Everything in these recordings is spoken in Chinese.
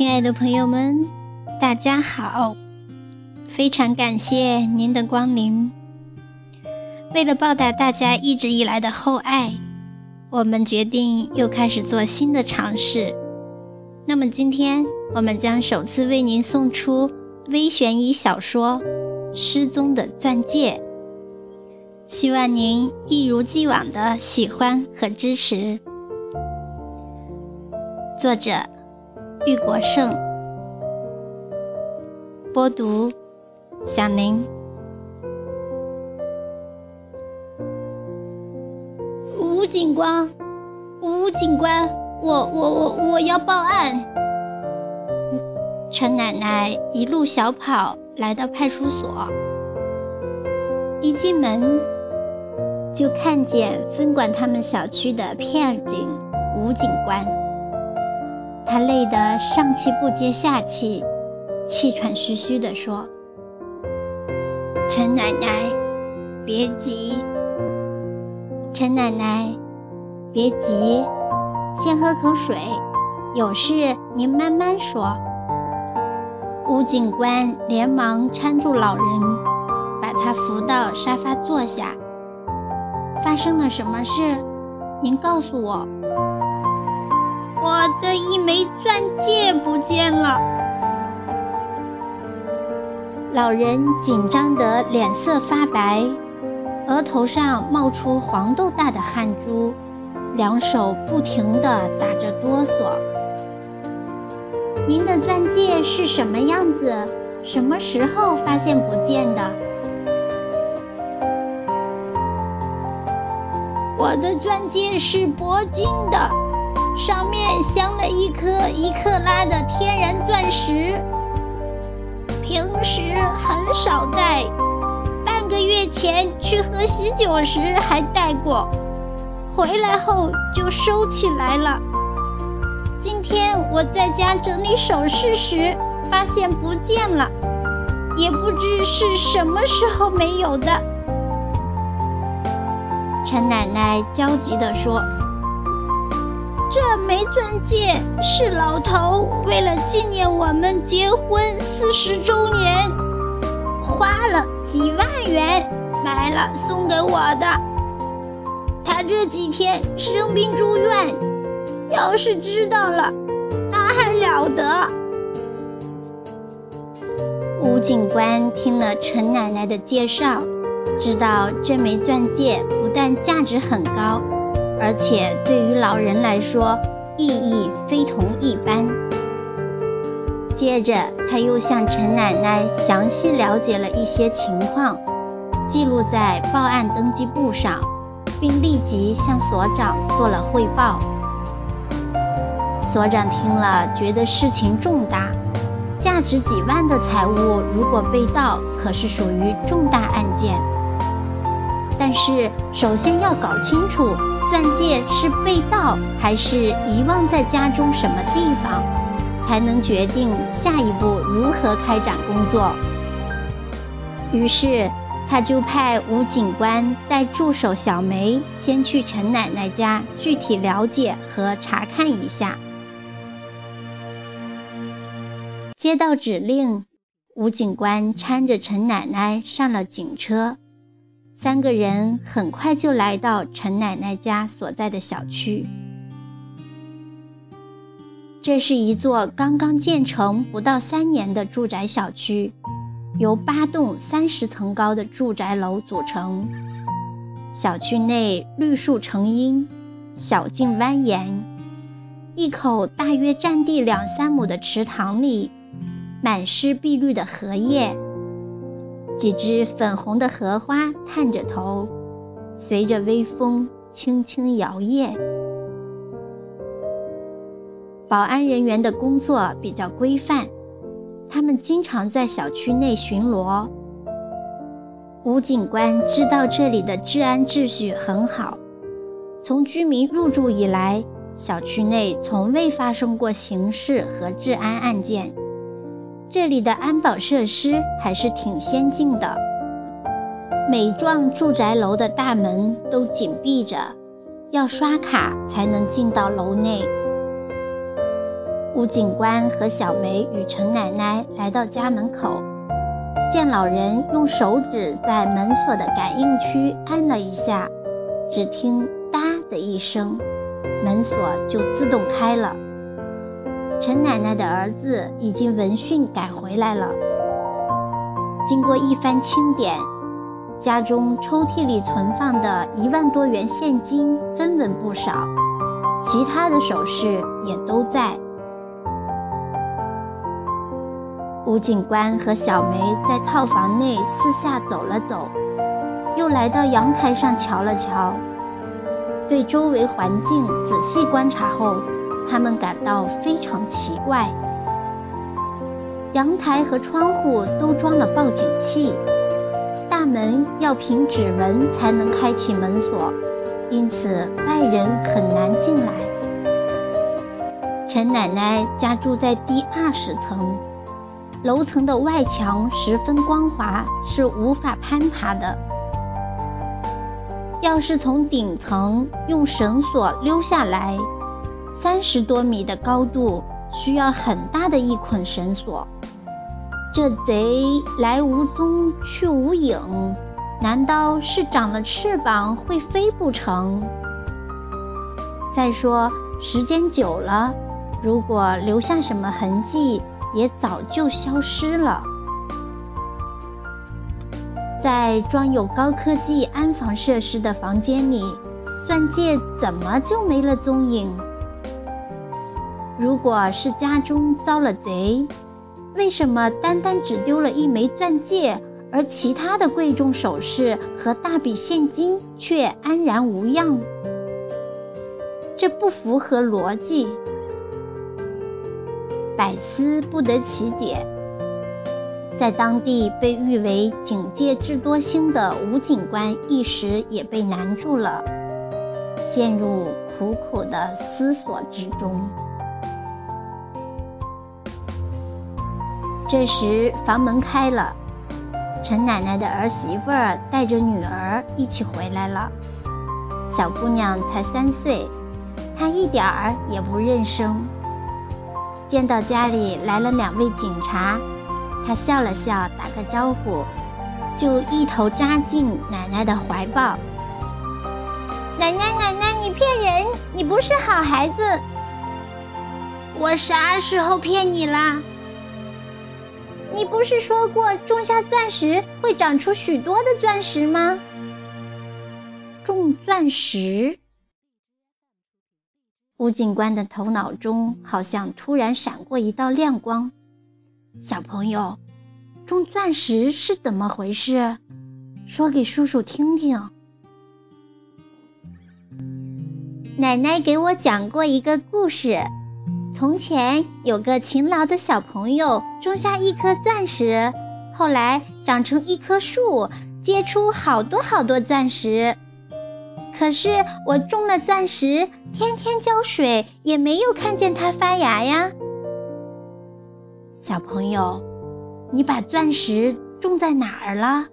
亲爱的朋友们，大家好！非常感谢您的光临。为了报答大家一直以来的厚爱，我们决定又开始做新的尝试。那么今天，我们将首次为您送出微悬疑小说《失踪的钻戒》，希望您一如既往的喜欢和支持。作者。玉国胜，播读，响铃。吴警官，吴警官，我我我我要报案。陈奶奶一路小跑来到派出所，一进门就看见分管他们小区的片警吴警官。他累得上气不接下气，气喘吁吁地说：“陈奶奶，别急。陈奶奶，别急，先喝口水。有事您慢慢说。”吴警官连忙搀住老人，把他扶到沙发坐下。发生了什么事？您告诉我。我的一枚钻戒不见了，老人紧张得脸色发白，额头上冒出黄豆大的汗珠，两手不停地打着哆嗦。您的钻戒是什么样子？什么时候发现不见的？我的钻戒是铂金的。上面镶了一颗一克拉的天然钻石，平时很少戴，半个月前去喝喜酒时还戴过，回来后就收起来了。今天我在家整理首饰时发现不见了，也不知是什么时候没有的。陈奶奶焦急地说。这枚钻戒是老头为了纪念我们结婚四十周年，花了几万元买了送给我的。他这几天生病住院，要是知道了，那还了得！吴警官听了陈奶奶的介绍，知道这枚钻戒不但价值很高。而且对于老人来说，意义非同一般。接着，他又向陈奶奶详细了解了一些情况，记录在报案登记簿上，并立即向所长做了汇报。所长听了，觉得事情重大，价值几万的财物如果被盗，可是属于重大案件。但是，首先要搞清楚。钻戒是被盗还是遗忘在家中什么地方，才能决定下一步如何开展工作。于是，他就派吴警官带助手小梅先去陈奶奶家具体了解和查看一下。接到指令，吴警官搀着陈奶奶上了警车。三个人很快就来到陈奶奶家所在的小区。这是一座刚刚建成不到三年的住宅小区，由八栋三十层高的住宅楼组成。小区内绿树成荫，小径蜿蜒。一口大约占地两三亩的池塘里，满是碧绿的荷叶。几只粉红的荷花探着头，随着微风轻轻摇曳。保安人员的工作比较规范，他们经常在小区内巡逻。吴警官知道这里的治安秩序很好，从居民入住以来，小区内从未发生过刑事和治安案件。这里的安保设施还是挺先进的，每幢住宅楼的大门都紧闭着，要刷卡才能进到楼内。吴警官和小梅与陈奶奶来到家门口，见老人用手指在门锁的感应区按了一下，只听“哒”的一声，门锁就自动开了。陈奶奶的儿子已经闻讯赶回来了。经过一番清点，家中抽屉里存放的一万多元现金分文不少，其他的首饰也都在。吴警官和小梅在套房内四下走了走，又来到阳台上瞧了瞧，对周围环境仔细观察后，他们感到非常奇怪。阳台和窗户都装了报警器，大门要凭指纹才能开启门锁，因此外人很难进来。陈奶奶家住在第二十层。楼层的外墙十分光滑，是无法攀爬的。要是从顶层用绳索溜下来，三十多米的高度需要很大的一捆绳索。这贼来无踪，去无影，难道是长了翅膀会飞不成？再说时间久了，如果留下什么痕迹，也早就消失了。在装有高科技安防设施的房间里，钻戒怎么就没了踪影？如果是家中遭了贼，为什么单单只丢了一枚钻戒，而其他的贵重首饰和大笔现金却安然无恙？这不符合逻辑。百思不得其解，在当地被誉为警界智多星的吴警官一时也被难住了，陷入苦苦的思索之中。这时房门开了，陈奶奶的儿媳妇儿带着女儿一起回来了。小姑娘才三岁，她一点儿也不认生。见到家里来了两位警察，她笑了笑，打个招呼，就一头扎进奶奶的怀抱。奶奶，奶奶，你骗人！你不是好孩子。我啥时候骗你啦？你不是说过种下钻石会长出许多的钻石吗？种钻石。吴警官的头脑中好像突然闪过一道亮光。小朋友，种钻石是怎么回事？说给叔叔听听。奶奶给我讲过一个故事：从前有个勤劳的小朋友，种下一颗钻石，后来长成一棵树，结出好多好多钻石。可是我种了钻石，天天浇水，也没有看见它发芽呀。小朋友，你把钻石种在哪儿了？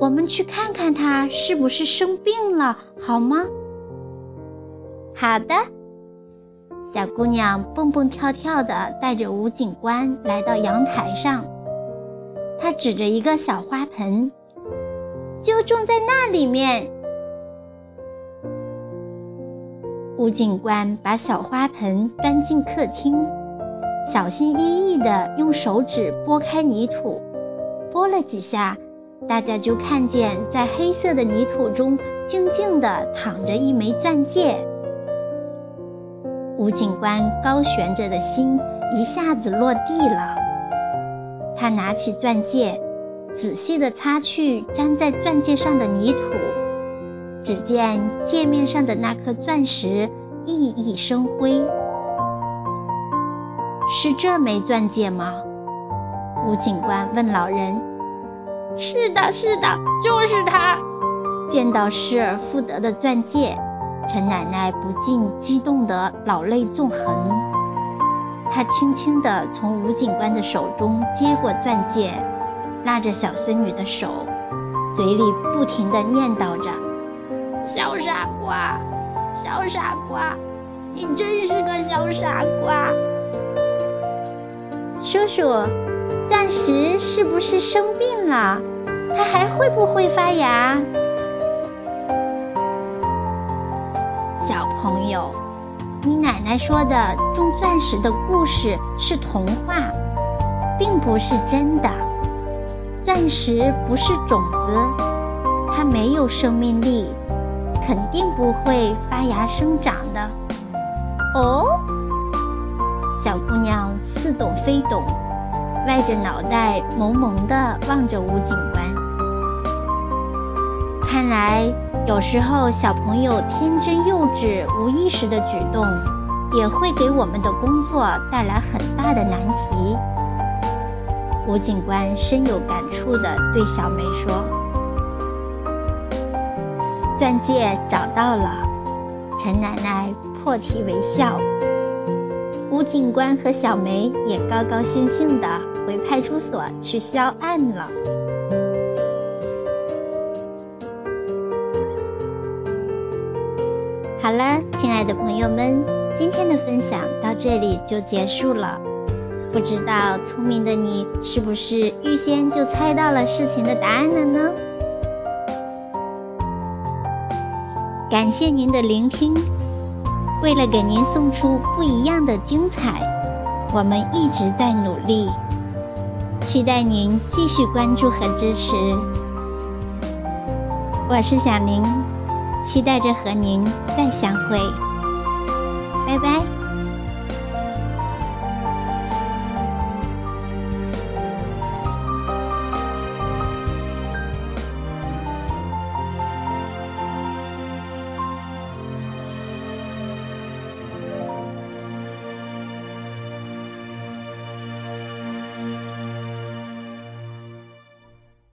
我们去看看它是不是生病了，好吗？好的。小姑娘蹦蹦跳跳的带着吴警官来到阳台上，她指着一个小花盆，就种在那里面。吴警官把小花盆端进客厅，小心翼翼地用手指拨开泥土，拨了几下，大家就看见在黑色的泥土中静静地躺着一枚钻戒。吴警官高悬着的心一下子落地了。他拿起钻戒，仔细地擦去粘在钻戒上的泥土。只见戒面上的那颗钻石熠熠生辉，是这枚钻戒吗？吴警官问老人。是的，是的，就是它。见到失而复得的钻戒，陈奶奶不禁激动得老泪纵横。她轻轻地从吴警官的手中接过钻戒，拉着小孙女的手，嘴里不停地念叨着。小傻瓜，小傻瓜，你真是个小傻瓜。叔叔，钻石是不是生病了？它还会不会发芽？小朋友，你奶奶说的种钻石的故事是童话，并不是真的。钻石不是种子，它没有生命力，肯定不会发芽生长的。哦，小姑娘似懂非懂，歪着脑袋萌萌地望着吴警官。看来有时候小朋友天真幼稚、无意识的举动，也会给我们的工作带来很大的难题。吴警官深有感触地对小梅说：“钻戒找到了。”陈奶奶破涕为笑。吴警官和小梅也高高兴兴地回派出所去销案了。好了，亲爱的朋友们，今天的分享到这里就结束了。不知道聪明的你是不是预先就猜到了事情的答案了呢？感谢您的聆听。为了给您送出不一样的精彩，我们一直在努力，期待您继续关注和支持。我是小林，期待着和您再相会。拜拜。